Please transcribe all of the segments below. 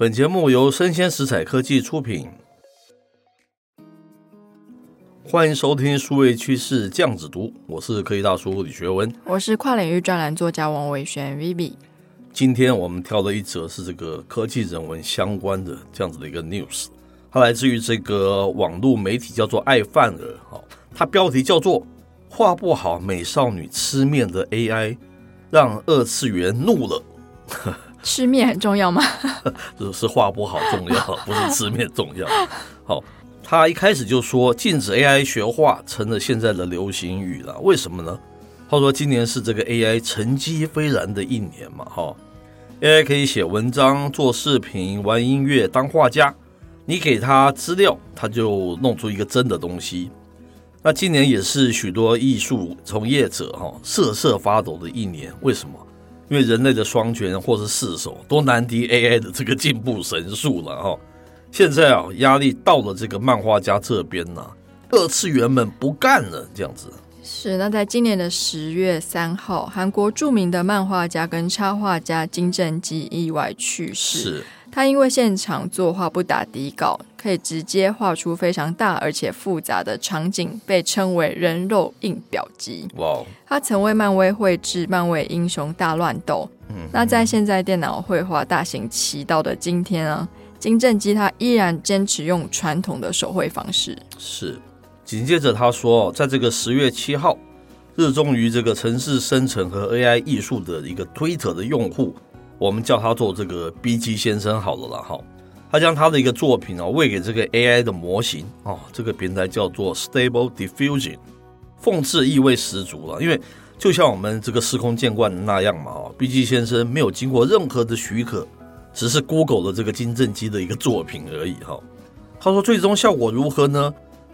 本节目由生鲜食材科技出品，欢迎收听数位趋势酱子读，我是科技大叔李学文，我是跨领域专栏作家王伟轩 Vivi。今天我们挑的一则是这个科技人文相关的这样子的一个 news，它来自于这个网络媒体叫做爱范儿，哦，它标题叫做“画不好美少女吃面的 AI 让二次元怒了”。吃面很重要吗？是是画不好重要，不是吃面重要。好，他一开始就说禁止 AI 学画成了现在的流行语了。为什么呢？他说今年是这个 AI 成绩斐然的一年嘛。哈，AI 可以写文章、做视频、玩音乐、当画家。你给他资料，他就弄出一个真的东西。那今年也是许多艺术从业者哈瑟瑟发抖的一年。为什么？因为人类的双拳或是四手都难敌 AI 的这个进步神速了哈，现在啊压力到了这个漫画家这边呢，二次元们不干了这样子。是，那在今年的十月三号，韩国著名的漫画家跟插画家金正基意外去世。是。他因为现场作画不打底稿，可以直接画出非常大而且复杂的场景，被称为人肉印表机。哇他曾为漫威绘制漫威英雄大乱斗。嗯，那在现在电脑绘画大行其道的今天啊，金正基他依然坚持用传统的手绘方式。是。紧接着他说，在这个十月七号，热衷于这个城市生成和 AI 艺术的一个 Twitter 的用户。我们叫他做这个 BG 先生好了啦，哈，他将他的一个作品啊喂给这个 AI 的模型啊，这个平台叫做 Stable Diffusion，讽刺意味十足了，因为就像我们这个司空见惯的那样嘛，啊，BG 先生没有经过任何的许可，只是 Google 的这个金正基的一个作品而已，哈。他说最终效果如何呢？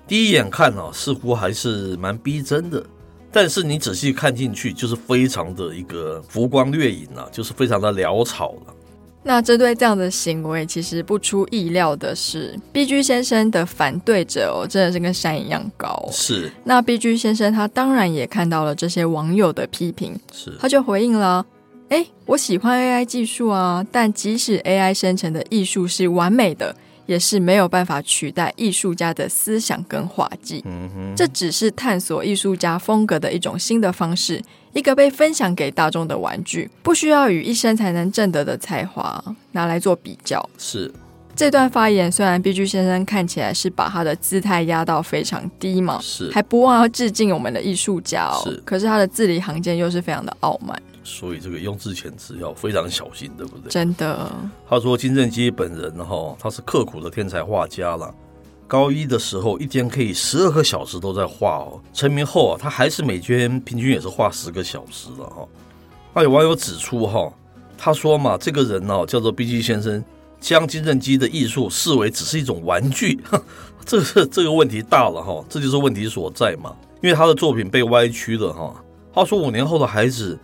第一眼看啊，似乎还是蛮逼真的。但是你仔细看进去，就是非常的一个浮光掠影啊，就是非常的潦草了。那针对这样的行为，其实不出意料的是，BG 先生的反对者哦，真的是跟山一样高。是。那 BG 先生他当然也看到了这些网友的批评，是。他就回应了：哎，我喜欢 AI 技术啊，但即使 AI 生成的艺术是完美的。也是没有办法取代艺术家的思想跟画技，嗯，这只是探索艺术家风格的一种新的方式，一个被分享给大众的玩具，不需要与一生才能挣得的才华拿来做比较。是。这段发言，虽然 BG 先生看起来是把他的姿态压到非常低嘛，是。还不忘要致敬我们的艺术家哦，是，可是他的字里行间又是非常的傲慢。所以这个用字遣词要非常小心，对不对？真的。他说金正基本人哈，他是刻苦的天才画家了。高一的时候，一天可以十二个小时都在画哦。成名后啊，他还是每天平均也是画十个小时的哈。那有网友指出哈，他说嘛，这个人呢叫做 BG 先生，将金正基的艺术视为只是一种玩具，这个这个问题大了哈，这就是问题所在嘛。因为他的作品被歪曲了哈。他说五年后的孩子。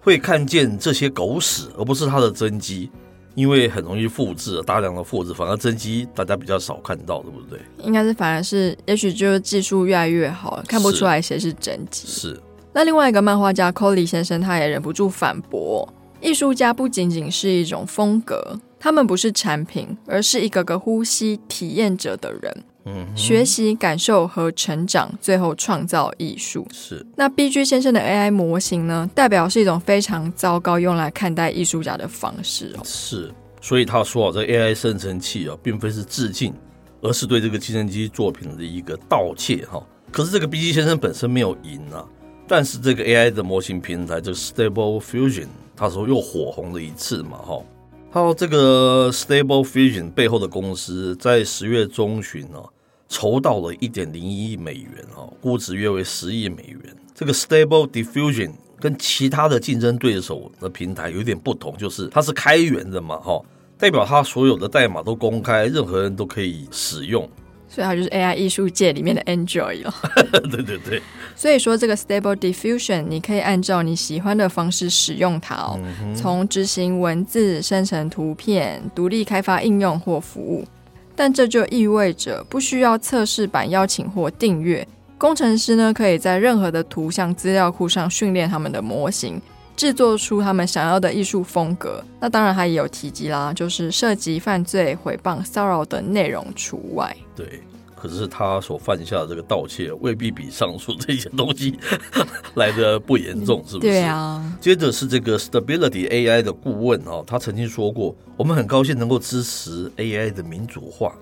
会看见这些狗屎，而不是它的真机，因为很容易复制，大量的复制，反而真机大家比较少看到，对不对？应该是反而是，也许就是技术越来越好，看不出来谁是真机。是。那另外一个漫画家 Colly 先生，他也忍不住反驳：艺术家不仅仅是一种风格，他们不是产品，而是一个个呼吸、体验者的人。嗯，学习、感受和成长，最后创造艺术。是。那 BG 先生的 AI 模型呢？代表是一种非常糟糕用来看待艺术家的方式哦。是。所以他说啊，这 AI 生成器啊，并非是致敬，而是对这个计算机作品的一个盗窃哈。可是这个 BG 先生本身没有赢啊，但是这个 AI 的模型平台这个 Stable Fusion，他说又火红了一次嘛哈。还有这个 Stable Fusion 背后的公司在十月中旬呢，筹到了一点零一亿美元啊，估值约为十亿美元。这个 Stable Diffusion 跟其他的竞争对手的平台有点不同，就是它是开源的嘛，哈，代表它所有的代码都公开，任何人都可以使用。所以它就是 AI 艺术界里面的 Android 了。对对对。所以说这个 Stable Diffusion，你可以按照你喜欢的方式使用它哦。嗯、从执行文字、生成图片、独立开发应用或服务。但这就意味着不需要测试版邀请或订阅。工程师呢，可以在任何的图像资料库上训练他们的模型。制作出他们想要的艺术风格。那当然，他也有提及啦，就是涉及犯罪、诽谤、骚扰等内容除外。对。可是他所犯下的这个盗窃，未必比上述这些东西 来的不严重，是不是？对啊。接着是这个 Stability AI 的顾问哦，他曾经说过，我们很高兴能够支持 AI 的民主化，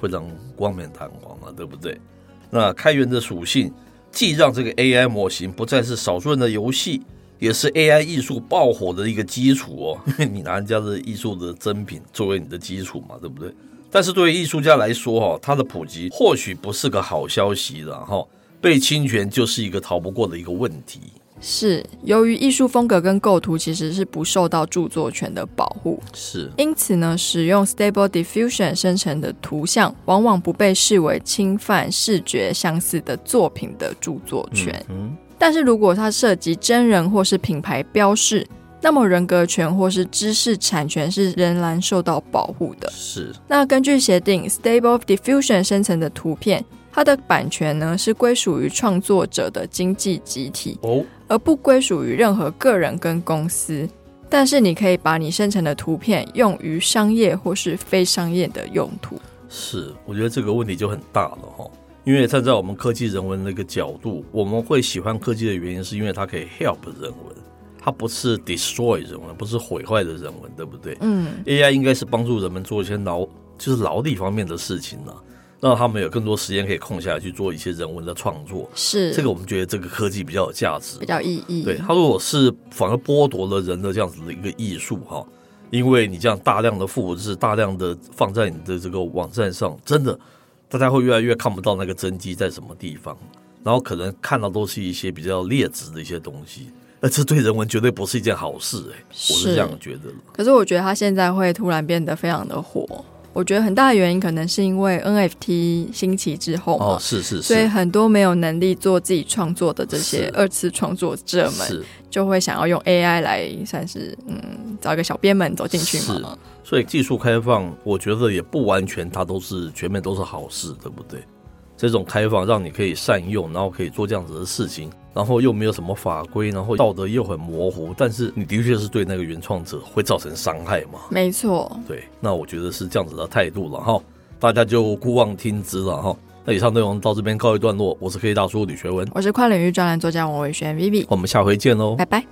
非常冠冕堂皇啊，对不对？那开源的属性，既让这个 AI 模型不再是少数人的游戏，也是 AI 艺术爆火的一个基础哦。因 为你拿人家的艺术的珍品作为你的基础嘛，对不对？但是对于艺术家来说，哈，它的普及或许不是个好消息了，哈，被侵权就是一个逃不过的一个问题。是由于艺术风格跟构图其实是不受到著作权的保护，是因此呢，使用 Stable Diffusion 生成的图像，往往不被视为侵犯视觉相似的作品的著作权。嗯，但是如果它涉及真人或是品牌标示，那么人格权或是知识产权是仍然受到保护的。是。那根据协定，Stable Diffusion 生成的图片，它的版权呢是归属于创作者的经济集体，哦，而不归属于任何个人跟公司。但是你可以把你生成的图片用于商业或是非商业的用途。是，我觉得这个问题就很大了哈。因为站在我们科技人文那个角度，我们会喜欢科技的原因，是因为它可以 help 人文。它不是 destroy 人文，不是毁坏的人文，对不对？嗯，AI 应该是帮助人们做一些劳，就是劳力方面的事情呢，让他们有更多时间可以空下来去做一些人文的创作。是这个，我们觉得这个科技比较有价值，比较意义。对，它如果是反而剥夺了人的这样子的一个艺术哈，因为你这样大量的复制，大量的放在你的这个网站上，真的大家会越来越看不到那个真机在什么地方，然后可能看到都是一些比较劣质的一些东西。那这对人文绝对不是一件好事哎、欸，我是这样觉得。可是我觉得他现在会突然变得非常的火，我觉得很大的原因可能是因为 NFT 兴起之后嘛，哦，是是是，所以很多没有能力做自己创作的这些二次创作者们，就会想要用 AI 来算是嗯找一个小编们走进去嘛。所以技术开放，我觉得也不完全它都是全面都是好事，对不对？这种开放让你可以善用，然后可以做这样子的事情，然后又没有什么法规，然后道德又很模糊，但是你的确是对那个原创者会造成伤害嘛？没错，对，那我觉得是这样子的态度了哈，大家就姑妄听之了哈。那以上内容到这边告一段落，我是科技大叔李学文，我是跨领域专栏作家王伟轩 Vivi，我们下回见喽，拜拜。